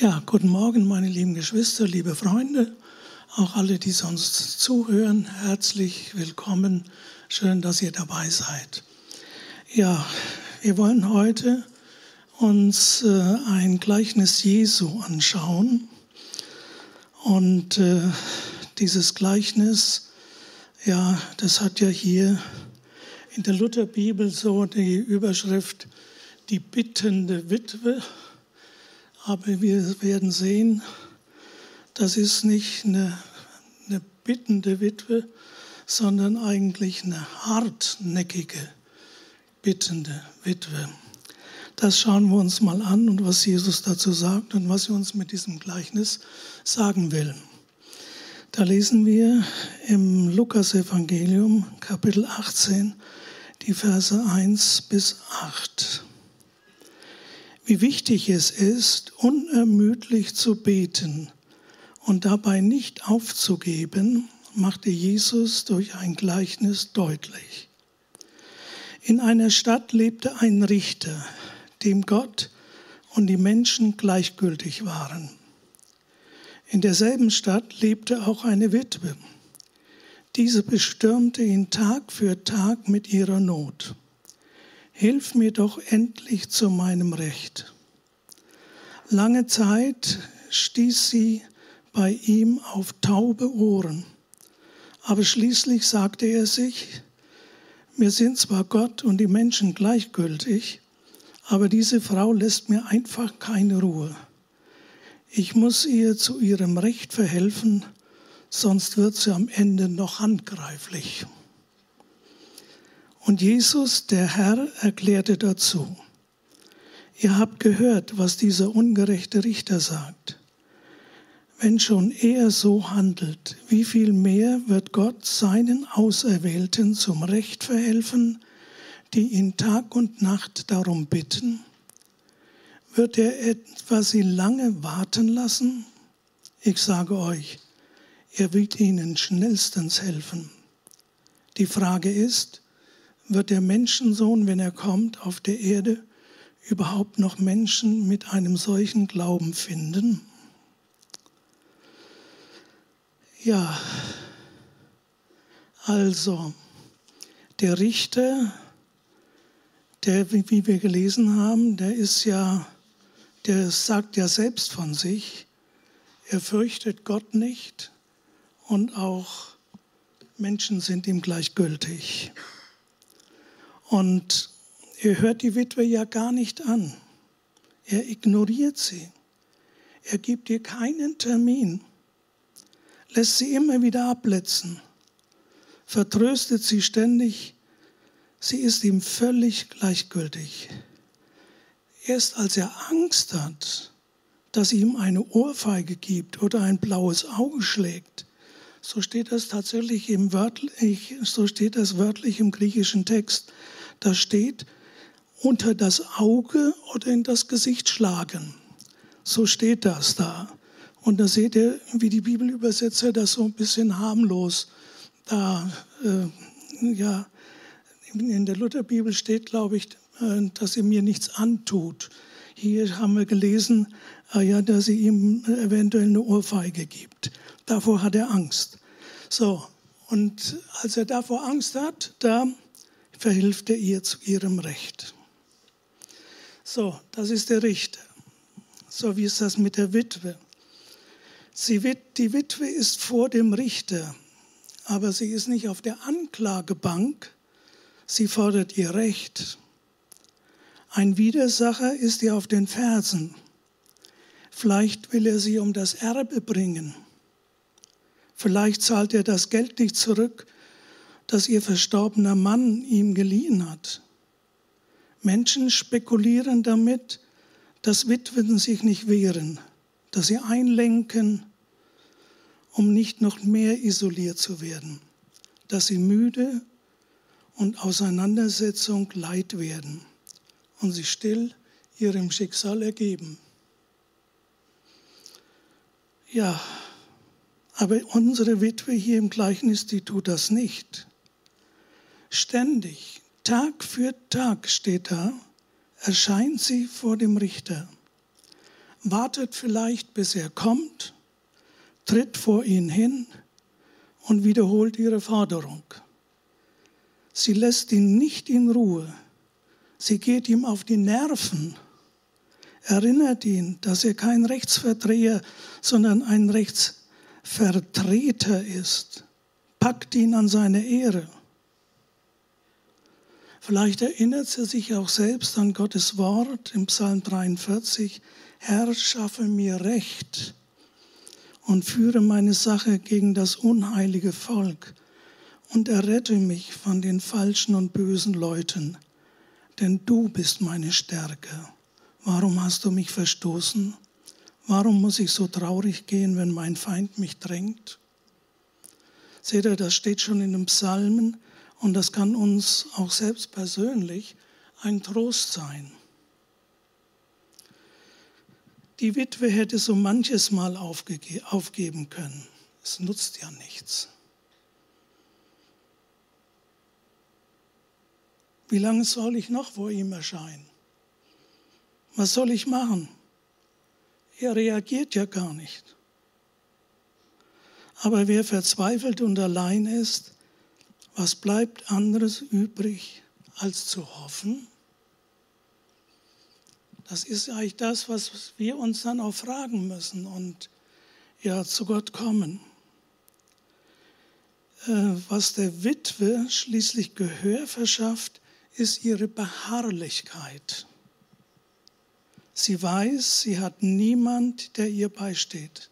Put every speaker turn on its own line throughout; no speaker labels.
Ja, guten Morgen, meine lieben Geschwister, liebe Freunde, auch alle, die sonst zuhören. Herzlich willkommen. Schön, dass ihr dabei seid. Ja, wir wollen heute uns äh, ein Gleichnis Jesu anschauen. Und äh, dieses Gleichnis, ja, das hat ja hier in der Lutherbibel so die Überschrift die bittende Witwe aber wir werden sehen, das ist nicht eine, eine bittende Witwe, sondern eigentlich eine hartnäckige, bittende Witwe. Das schauen wir uns mal an und was Jesus dazu sagt und was er uns mit diesem Gleichnis sagen will. Da lesen wir im Lukasevangelium Kapitel 18 die Verse 1 bis 8 wie wichtig es ist, unermüdlich zu beten und dabei nicht aufzugeben, machte Jesus durch ein Gleichnis deutlich. In einer Stadt lebte ein Richter, dem Gott und die Menschen gleichgültig waren. In derselben Stadt lebte auch eine Witwe. Diese bestürmte ihn Tag für Tag mit ihrer Not. Hilf mir doch endlich zu meinem Recht. Lange Zeit stieß sie bei ihm auf taube Ohren, aber schließlich sagte er sich, mir sind zwar Gott und die Menschen gleichgültig, aber diese Frau lässt mir einfach keine Ruhe. Ich muss ihr zu ihrem Recht verhelfen, sonst wird sie am Ende noch handgreiflich. Und Jesus, der Herr, erklärte dazu, ihr habt gehört, was dieser ungerechte Richter sagt. Wenn schon er so handelt, wie viel mehr wird Gott seinen Auserwählten zum Recht verhelfen, die ihn Tag und Nacht darum bitten? Wird er etwa sie lange warten lassen? Ich sage euch, er wird ihnen schnellstens helfen. Die Frage ist, wird der Menschensohn, wenn er kommt auf der Erde, überhaupt noch Menschen mit einem solchen Glauben finden? Ja, also der Richter, der, wie wir gelesen haben, der ist ja, der sagt ja selbst von sich, er fürchtet Gott nicht und auch Menschen sind ihm gleichgültig. Und er hört die Witwe ja gar nicht an. Er ignoriert sie. Er gibt ihr keinen Termin, lässt sie immer wieder abletzen, vertröstet sie ständig. Sie ist ihm völlig gleichgültig. Erst als er Angst hat, dass sie ihm eine Ohrfeige gibt oder ein blaues Auge schlägt, so steht das tatsächlich im wörtlich, so steht das wörtlich im griechischen Text, da steht, unter das Auge oder in das Gesicht schlagen. So steht das da. Und da seht ihr, wie die Bibelübersetzer das so ein bisschen harmlos da, äh, ja, in der Lutherbibel steht, glaube ich, äh, dass sie mir nichts antut. Hier haben wir gelesen, äh, ja, dass sie ihm eventuell eine Ohrfeige gibt. Davor hat er Angst. So, und als er davor Angst hat, da verhilft er ihr zu ihrem Recht. So, das ist der Richter. So wie ist das mit der Witwe? Sie, die Witwe ist vor dem Richter, aber sie ist nicht auf der Anklagebank. Sie fordert ihr Recht. Ein Widersacher ist ihr auf den Fersen. Vielleicht will er sie um das Erbe bringen. Vielleicht zahlt er das Geld nicht zurück, das ihr verstorbener Mann ihm geliehen hat. Menschen spekulieren damit, dass Witwen sich nicht wehren, dass sie einlenken, um nicht noch mehr isoliert zu werden, dass sie müde und Auseinandersetzung leid werden und sich still ihrem Schicksal ergeben. Ja, aber unsere Witwe hier im Gleichnis, die tut das nicht. Ständig, Tag für Tag steht da, erscheint sie vor dem Richter. wartet vielleicht, bis er kommt, tritt vor ihn hin und wiederholt ihre Forderung. Sie lässt ihn nicht in Ruhe. Sie geht ihm auf die Nerven, erinnert ihn, dass er kein Rechtsverdreher, sondern ein Rechtsvertreter ist, packt ihn an seine Ehre. Vielleicht erinnert sie sich auch selbst an Gottes Wort im Psalm 43, Herr, schaffe mir Recht und führe meine Sache gegen das unheilige Volk und errette mich von den falschen und bösen Leuten, denn du bist meine Stärke. Warum hast du mich verstoßen? Warum muss ich so traurig gehen, wenn mein Feind mich drängt? Seht ihr, das steht schon in den Psalmen und das kann uns auch selbst persönlich ein Trost sein. Die Witwe hätte so manches Mal aufge aufgeben können. Es nutzt ja nichts. Wie lange soll ich noch vor ihm erscheinen? Was soll ich machen? Er reagiert ja gar nicht. Aber wer verzweifelt und allein ist, was bleibt anderes übrig, als zu hoffen? Das ist eigentlich das, was wir uns dann auch fragen müssen und ja zu Gott kommen. Äh, was der Witwe schließlich Gehör verschafft, ist ihre Beharrlichkeit. Sie weiß, sie hat niemand, der ihr beisteht.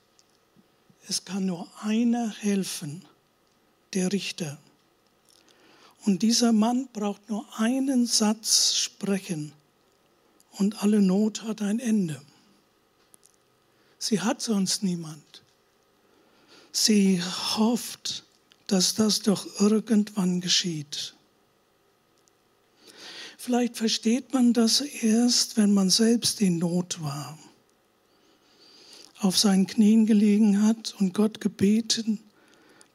Es kann nur einer helfen, der Richter. Und dieser Mann braucht nur einen Satz sprechen und alle Not hat ein Ende. Sie hat sonst niemand. Sie hofft, dass das doch irgendwann geschieht. Vielleicht versteht man das erst, wenn man selbst in Not war, auf seinen Knien gelegen hat und Gott gebeten,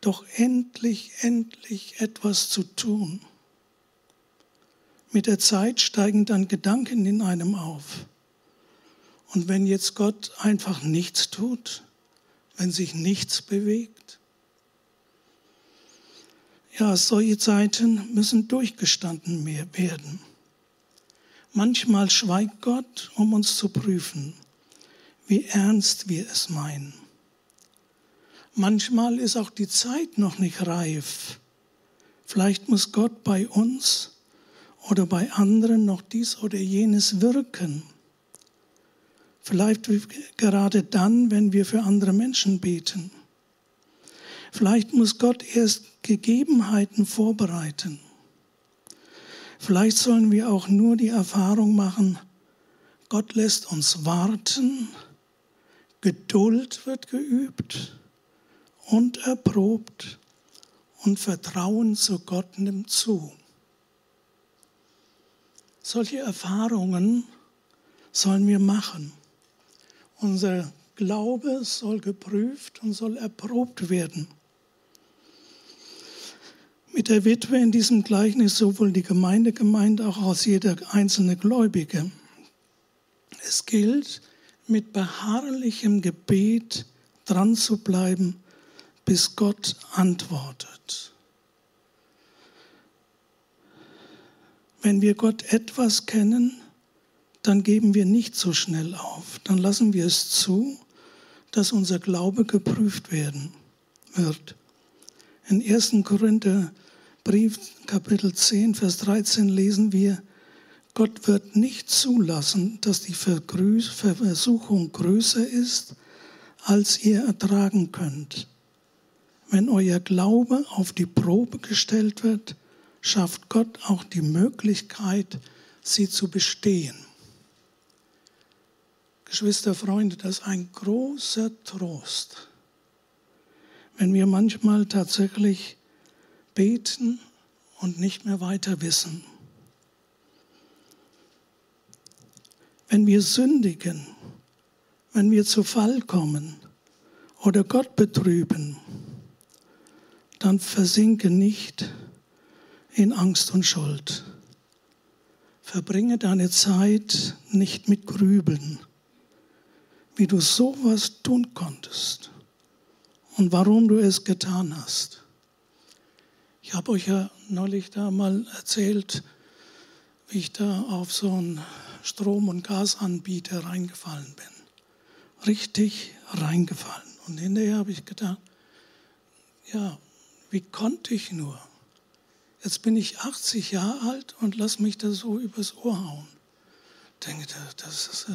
doch endlich, endlich etwas zu tun. Mit der Zeit steigen dann Gedanken in einem auf. Und wenn jetzt Gott einfach nichts tut, wenn sich nichts bewegt, ja, solche Zeiten müssen durchgestanden werden. Manchmal schweigt Gott, um uns zu prüfen, wie ernst wir es meinen. Manchmal ist auch die Zeit noch nicht reif. Vielleicht muss Gott bei uns oder bei anderen noch dies oder jenes wirken. Vielleicht gerade dann, wenn wir für andere Menschen beten. Vielleicht muss Gott erst Gegebenheiten vorbereiten. Vielleicht sollen wir auch nur die Erfahrung machen, Gott lässt uns warten, Geduld wird geübt und erprobt und Vertrauen zu Gott nimmt zu. Solche Erfahrungen sollen wir machen. Unser Glaube soll geprüft und soll erprobt werden. Mit der Witwe in diesem Gleichnis sowohl die Gemeinde gemeint, auch als jeder einzelne Gläubige. Es gilt, mit beharrlichem Gebet dran zu bleiben bis Gott antwortet. Wenn wir Gott etwas kennen, dann geben wir nicht so schnell auf. Dann lassen wir es zu, dass unser Glaube geprüft werden wird. In 1. Korinther Brief Kapitel 10, Vers 13 lesen wir, Gott wird nicht zulassen, dass die Versuchung größer ist, als ihr ertragen könnt. Wenn euer Glaube auf die Probe gestellt wird, schafft Gott auch die Möglichkeit, sie zu bestehen. Geschwister, Freunde, das ist ein großer Trost, wenn wir manchmal tatsächlich beten und nicht mehr weiter wissen. Wenn wir sündigen, wenn wir zu Fall kommen oder Gott betrüben, dann versinke nicht in Angst und Schuld. Verbringe deine Zeit nicht mit Grübeln. wie du sowas tun konntest und warum du es getan hast. Ich habe euch ja neulich da mal erzählt, wie ich da auf so einen Strom- und Gasanbieter reingefallen bin. Richtig reingefallen. Und hinterher habe ich gedacht, ja, wie konnte ich nur? Jetzt bin ich 80 Jahre alt und lass mich da so übers Ohr hauen. Ich denke, das, ist, äh,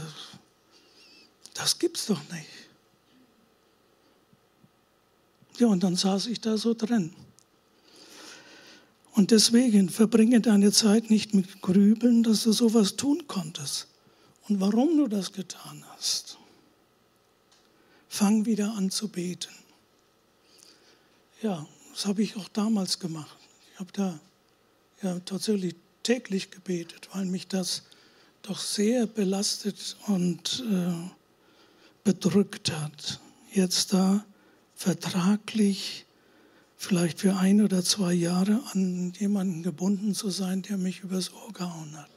das gibt's doch nicht. Ja, und dann saß ich da so drin. Und deswegen verbringe deine Zeit nicht mit Grübeln, dass du sowas tun konntest und warum du das getan hast. Fang wieder an zu beten. Ja, das habe ich auch damals gemacht. Ich habe da ja tatsächlich täglich gebetet, weil mich das doch sehr belastet und äh, bedrückt hat. Jetzt da vertraglich vielleicht für ein oder zwei Jahre an jemanden gebunden zu sein, der mich übers Ohr gehauen hat.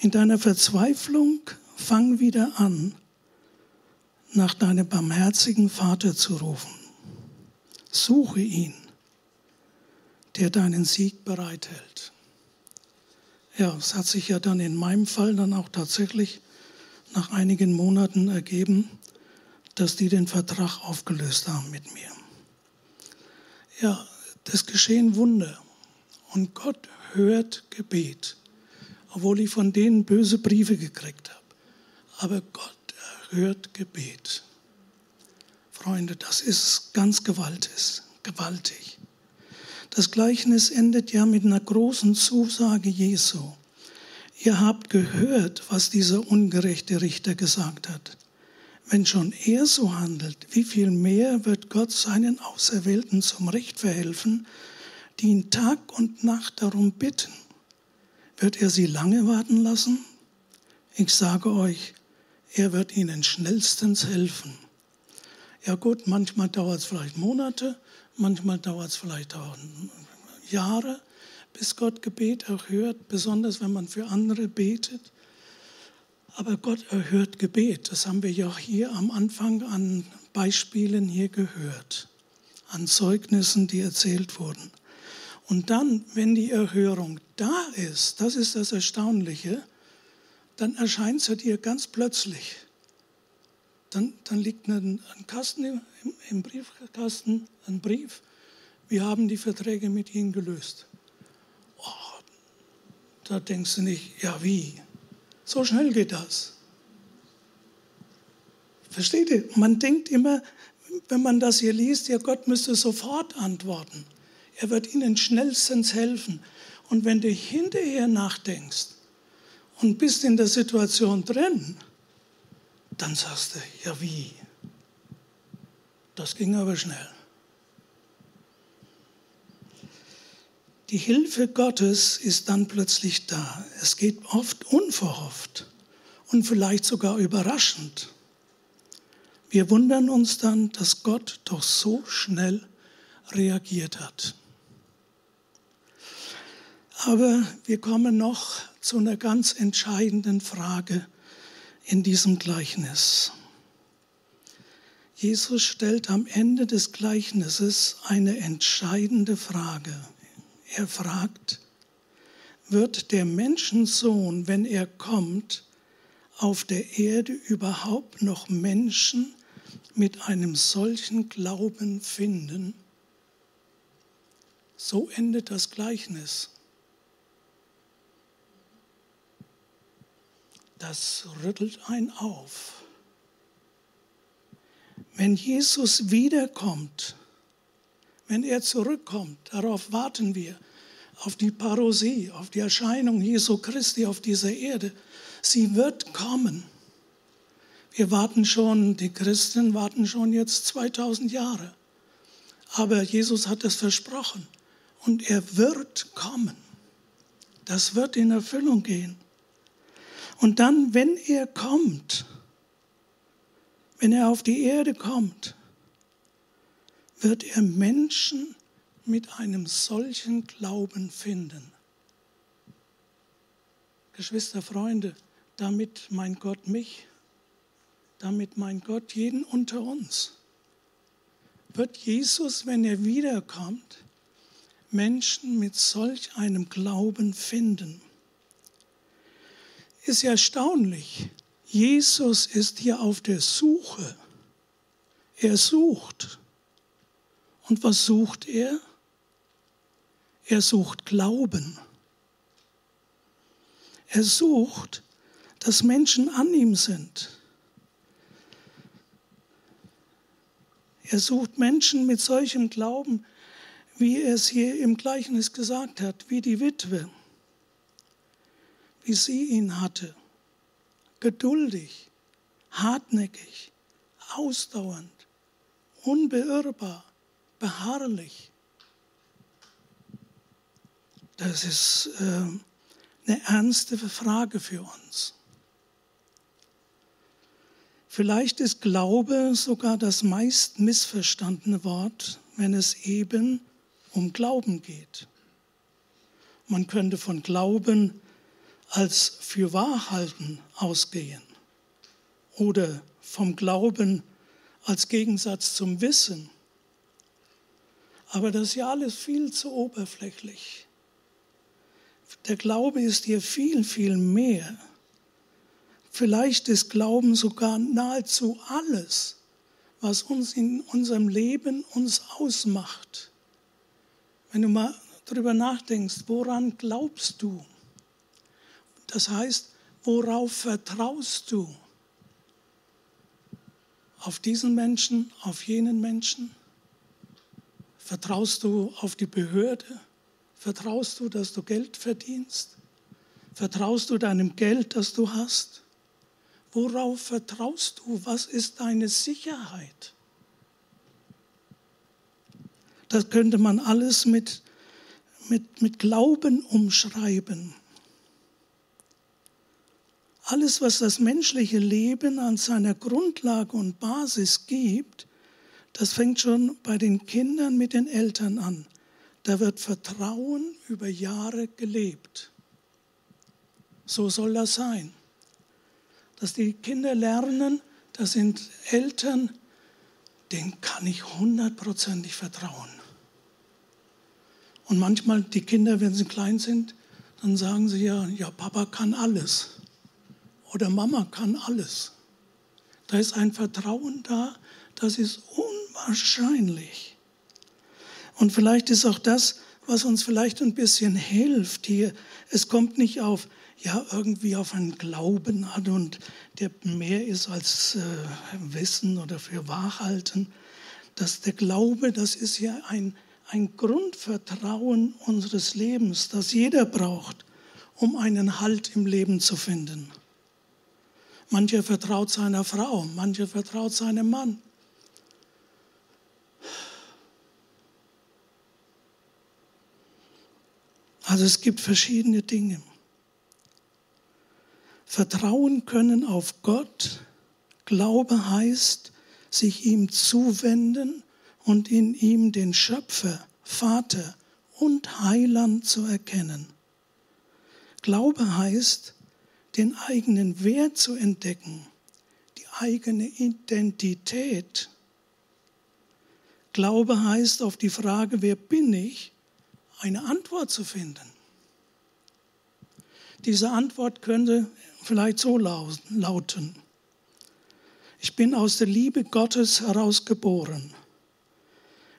In deiner Verzweiflung fang wieder an, nach deinem barmherzigen Vater zu rufen. Suche ihn, der deinen Sieg bereithält. Ja, es hat sich ja dann in meinem Fall dann auch tatsächlich nach einigen Monaten ergeben, dass die den Vertrag aufgelöst haben mit mir. Ja, das geschehen Wunder. Und Gott hört Gebet, obwohl ich von denen böse Briefe gekriegt habe. Aber Gott hört Gebet. Freunde, das ist ganz gewaltig. gewaltig. Das Gleichnis endet ja mit einer großen Zusage Jesu. Ihr habt gehört, was dieser ungerechte Richter gesagt hat. Wenn schon er so handelt, wie viel mehr wird Gott seinen Auserwählten zum Recht verhelfen, die ihn Tag und Nacht darum bitten? Wird er sie lange warten lassen? Ich sage euch, er wird ihnen schnellstens helfen. Ja gut, manchmal dauert es vielleicht Monate, manchmal dauert es vielleicht auch Jahre, bis Gott Gebet erhört, besonders wenn man für andere betet. Aber Gott erhört Gebet. Das haben wir ja auch hier am Anfang an Beispielen hier gehört, an Zeugnissen, die erzählt wurden. Und dann, wenn die Erhörung da ist, das ist das Erstaunliche, dann erscheint sie dir ganz plötzlich. Dann, dann liegt ein, ein Kasten im, im Briefkasten, ein Brief. Wir haben die Verträge mit Ihnen gelöst. Oh, da denkst du nicht, ja wie? So schnell geht das. Versteht ihr? Man denkt immer, wenn man das hier liest, ja, Gott müsste sofort antworten. Er wird ihnen schnellstens helfen. Und wenn du hinterher nachdenkst und bist in der Situation drin, dann sagst du, ja wie? Das ging aber schnell. Die Hilfe Gottes ist dann plötzlich da. Es geht oft unverhofft und vielleicht sogar überraschend. Wir wundern uns dann, dass Gott doch so schnell reagiert hat. Aber wir kommen noch zu einer ganz entscheidenden Frage in diesem Gleichnis. Jesus stellt am Ende des Gleichnisses eine entscheidende Frage. Er fragt, wird der Menschensohn, wenn er kommt, auf der Erde überhaupt noch Menschen mit einem solchen Glauben finden? So endet das Gleichnis. Das rüttelt ein auf. Wenn Jesus wiederkommt, wenn er zurückkommt, darauf warten wir, auf die Parosie, auf die Erscheinung Jesu Christi auf dieser Erde. Sie wird kommen. Wir warten schon, die Christen warten schon jetzt 2000 Jahre. Aber Jesus hat es versprochen und er wird kommen. Das wird in Erfüllung gehen. Und dann, wenn er kommt, wenn er auf die Erde kommt, wird er Menschen mit einem solchen Glauben finden. Geschwister, Freunde, damit mein Gott mich, damit mein Gott jeden unter uns. Wird Jesus, wenn er wiederkommt, Menschen mit solch einem Glauben finden? Ist erstaunlich. Jesus ist hier auf der Suche. Er sucht. Und was sucht er? Er sucht Glauben. Er sucht, dass Menschen an ihm sind. Er sucht Menschen mit solchem Glauben, wie er es hier im Gleichnis gesagt hat, wie die Witwe, wie sie ihn hatte. Geduldig, hartnäckig, ausdauernd, unbeirrbar, beharrlich. Das ist äh, eine ernste Frage für uns. Vielleicht ist Glaube sogar das meist missverstandene Wort, wenn es eben um Glauben geht. Man könnte von Glauben als für Wahrhalten ausgehen oder vom Glauben als Gegensatz zum Wissen. Aber das ist ja alles viel zu oberflächlich. Der Glaube ist hier viel, viel mehr. Vielleicht ist Glauben sogar nahezu alles, was uns in unserem Leben uns ausmacht. Wenn du mal darüber nachdenkst, woran glaubst du? Das heißt, worauf vertraust du? Auf diesen Menschen, auf jenen Menschen? Vertraust du auf die Behörde? Vertraust du, dass du Geld verdienst? Vertraust du deinem Geld, das du hast? Worauf vertraust du? Was ist deine Sicherheit? Das könnte man alles mit, mit, mit Glauben umschreiben. Alles, was das menschliche Leben an seiner Grundlage und Basis gibt, das fängt schon bei den Kindern mit den Eltern an. Da wird Vertrauen über Jahre gelebt. So soll das sein dass die Kinder lernen, das sind Eltern, denen kann ich hundertprozentig vertrauen. Und manchmal die Kinder, wenn sie klein sind, dann sagen sie ja, ja, Papa kann alles oder Mama kann alles. Da ist ein Vertrauen da, das ist unwahrscheinlich. Und vielleicht ist auch das, was uns vielleicht ein bisschen hilft hier. Es kommt nicht auf ja irgendwie auf einen Glauben an und der mehr ist als äh, Wissen oder für Wahrhalten. Dass der Glaube, das ist ja ein, ein Grundvertrauen unseres Lebens, das jeder braucht, um einen Halt im Leben zu finden. Mancher vertraut seiner Frau, mancher vertraut seinem Mann. Also es gibt verschiedene Dinge. Vertrauen können auf Gott. Glaube heißt, sich ihm zuwenden und in ihm den Schöpfer, Vater und Heiland zu erkennen. Glaube heißt, den eigenen Wert zu entdecken, die eigene Identität. Glaube heißt, auf die Frage, wer bin ich, eine Antwort zu finden. Diese Antwort könnte vielleicht so lauten. Ich bin aus der Liebe Gottes heraus geboren.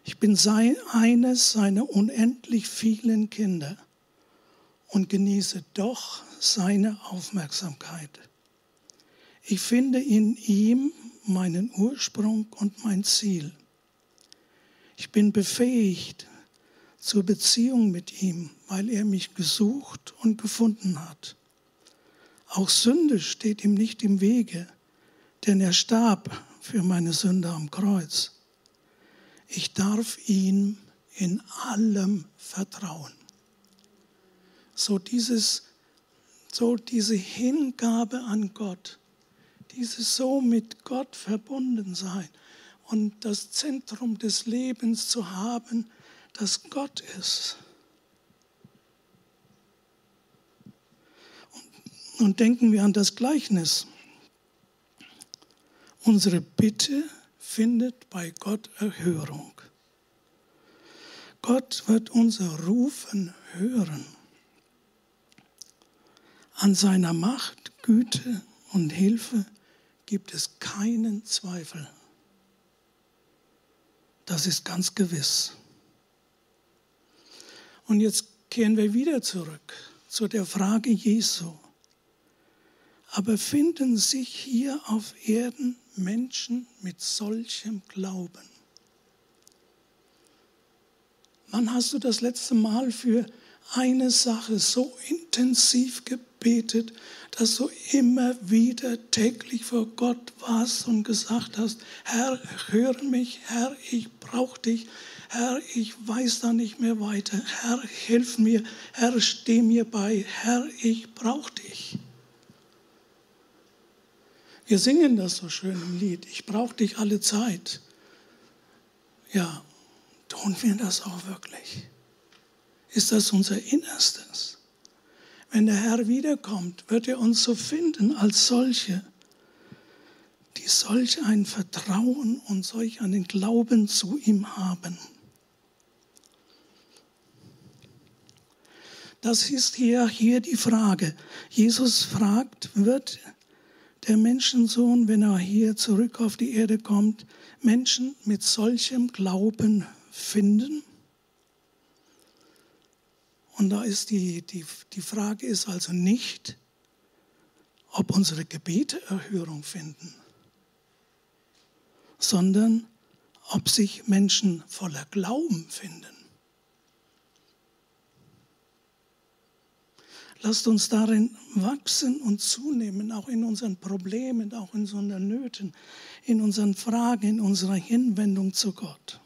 Ich bin sein, eines seiner unendlich vielen Kinder und genieße doch seine Aufmerksamkeit. Ich finde in ihm meinen Ursprung und mein Ziel. Ich bin befähigt zur Beziehung mit ihm, weil er mich gesucht und gefunden hat. Auch Sünde steht ihm nicht im Wege, denn er starb für meine Sünde am Kreuz. Ich darf ihm in allem vertrauen. So dieses, so diese Hingabe an Gott, dieses so mit Gott verbunden sein und das Zentrum des Lebens zu haben, das Gott ist. Nun denken wir an das Gleichnis. Unsere Bitte findet bei Gott Erhörung. Gott wird unser Rufen hören. An seiner Macht, Güte und Hilfe gibt es keinen Zweifel. Das ist ganz gewiss. Und jetzt kehren wir wieder zurück zu der Frage Jesu. Aber finden sich hier auf Erden Menschen mit solchem Glauben? Wann hast du das letzte Mal für eine Sache so intensiv gebetet, dass du immer wieder täglich vor Gott warst und gesagt hast, Herr, höre mich, Herr, ich brauche dich, Herr, ich weiß da nicht mehr weiter, Herr, hilf mir, Herr, steh mir bei, Herr, ich brauche dich. Wir singen das so schön im Lied, ich brauche dich alle Zeit. Ja, Tun wir das auch wirklich? Ist das unser Innerstes? Wenn der Herr wiederkommt, wird er uns so finden als solche, die solch ein Vertrauen und solch einen Glauben zu ihm haben. Das ist hier, hier die Frage. Jesus fragt, wird der Menschensohn, wenn er hier zurück auf die Erde kommt, Menschen mit solchem Glauben finden. Und da ist die, die, die Frage ist also nicht, ob unsere Gebete Erhörung finden, sondern ob sich Menschen voller Glauben finden. Lasst uns darin wachsen und zunehmen, auch in unseren Problemen, auch in unseren Nöten, in unseren Fragen, in unserer Hinwendung zu Gott.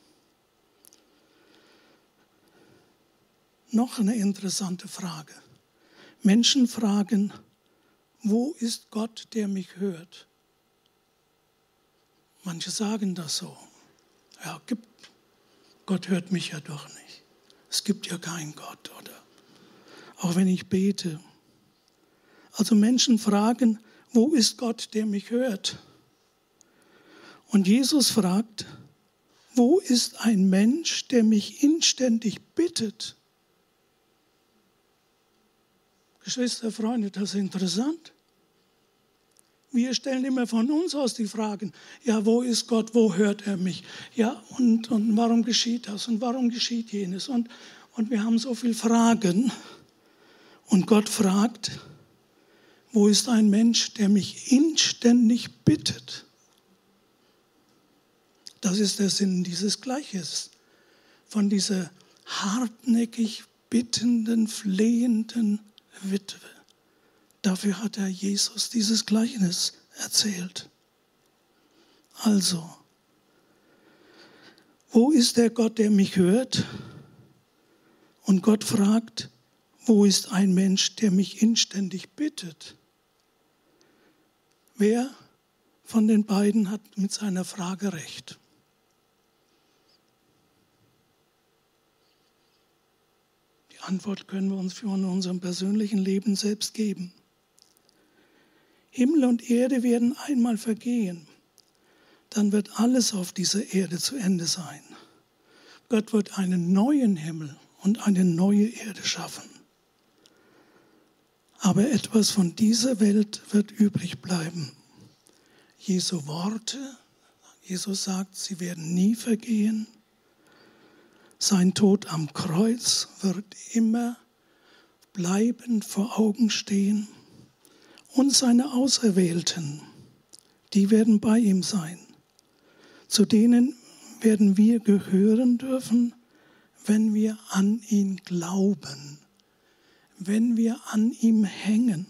Noch eine interessante Frage. Menschen fragen, wo ist Gott, der mich hört? Manche sagen das so. Ja, gibt, Gott hört mich ja doch nicht. Es gibt ja keinen Gott, oder? Auch wenn ich bete. Also Menschen fragen, wo ist Gott, der mich hört? Und Jesus fragt, wo ist ein Mensch, der mich inständig bittet? Geschwister, Freunde, das ist interessant. Wir stellen immer von uns aus die Fragen, ja, wo ist Gott, wo hört er mich? Ja, und, und warum geschieht das und warum geschieht jenes? Und, und wir haben so viele Fragen. Und Gott fragt, wo ist ein Mensch, der mich inständig bittet? Das ist der Sinn dieses Gleiches, von dieser hartnäckig bittenden, flehenden Witwe. Dafür hat er Jesus dieses Gleichnis erzählt. Also, wo ist der Gott, der mich hört? Und Gott fragt, wo ist ein Mensch, der mich inständig bittet? Wer von den beiden hat mit seiner Frage recht? Antwort können wir uns für unserem persönlichen Leben selbst geben. Himmel und Erde werden einmal vergehen. Dann wird alles auf dieser Erde zu Ende sein. Gott wird einen neuen Himmel und eine neue Erde schaffen. Aber etwas von dieser Welt wird übrig bleiben. Jesu Worte, Jesus sagt, sie werden nie vergehen. Sein Tod am Kreuz wird immer bleibend vor Augen stehen. Und seine Auserwählten, die werden bei ihm sein. Zu denen werden wir gehören dürfen, wenn wir an ihn glauben, wenn wir an ihm hängen,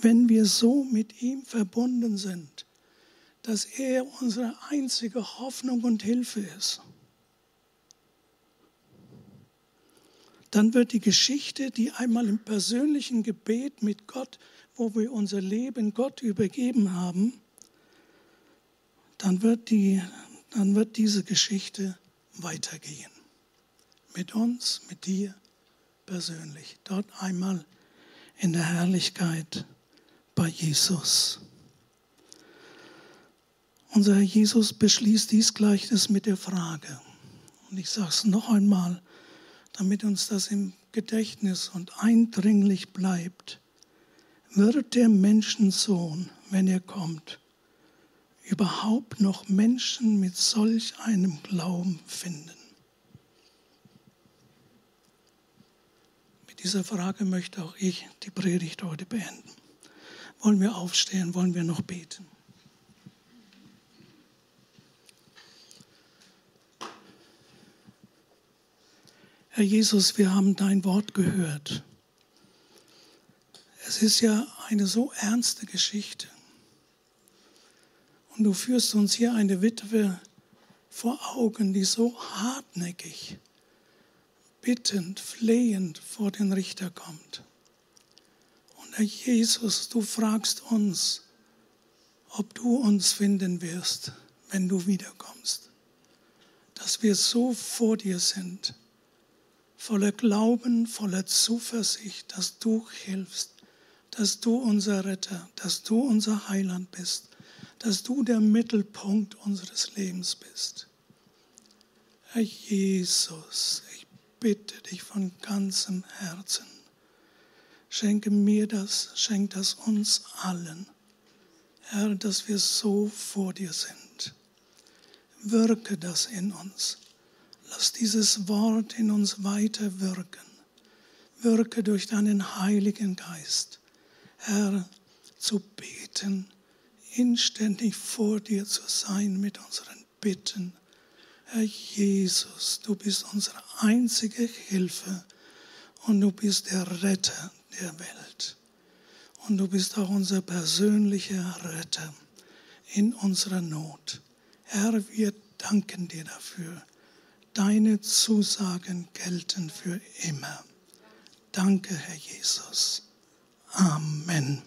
wenn wir so mit ihm verbunden sind, dass er unsere einzige Hoffnung und Hilfe ist. Dann wird die Geschichte, die einmal im persönlichen Gebet mit Gott, wo wir unser Leben Gott übergeben haben, dann wird, die, dann wird diese Geschichte weitergehen. Mit uns, mit dir persönlich. Dort einmal in der Herrlichkeit bei Jesus. Unser Herr Jesus beschließt dies Gleichnis mit der Frage. Und ich sage es noch einmal, damit uns das im Gedächtnis und eindringlich bleibt. Wird der Menschensohn, wenn er kommt, überhaupt noch Menschen mit solch einem Glauben finden? Mit dieser Frage möchte auch ich die Predigt heute beenden. Wollen wir aufstehen, wollen wir noch beten? Herr Jesus, wir haben dein Wort gehört. Es ist ja eine so ernste Geschichte. Und du führst uns hier eine Witwe vor Augen, die so hartnäckig, bittend, flehend vor den Richter kommt. Und Herr Jesus, du fragst uns, ob du uns finden wirst, wenn du wiederkommst. Dass wir so vor dir sind voller Glauben, voller Zuversicht, dass du hilfst, dass du unser Retter, dass du unser Heiland bist, dass du der Mittelpunkt unseres Lebens bist. Herr Jesus, ich bitte dich von ganzem Herzen, schenke mir das, schenk das uns allen, Herr, dass wir so vor dir sind. Wirke das in uns Lass dieses Wort in uns weiter wirken. Wirke durch deinen Heiligen Geist, Herr, zu beten, inständig vor dir zu sein mit unseren Bitten. Herr Jesus, du bist unsere einzige Hilfe und du bist der Retter der Welt. Und du bist auch unser persönlicher Retter in unserer Not. Herr, wir danken dir dafür Deine Zusagen gelten für immer. Danke, Herr Jesus. Amen.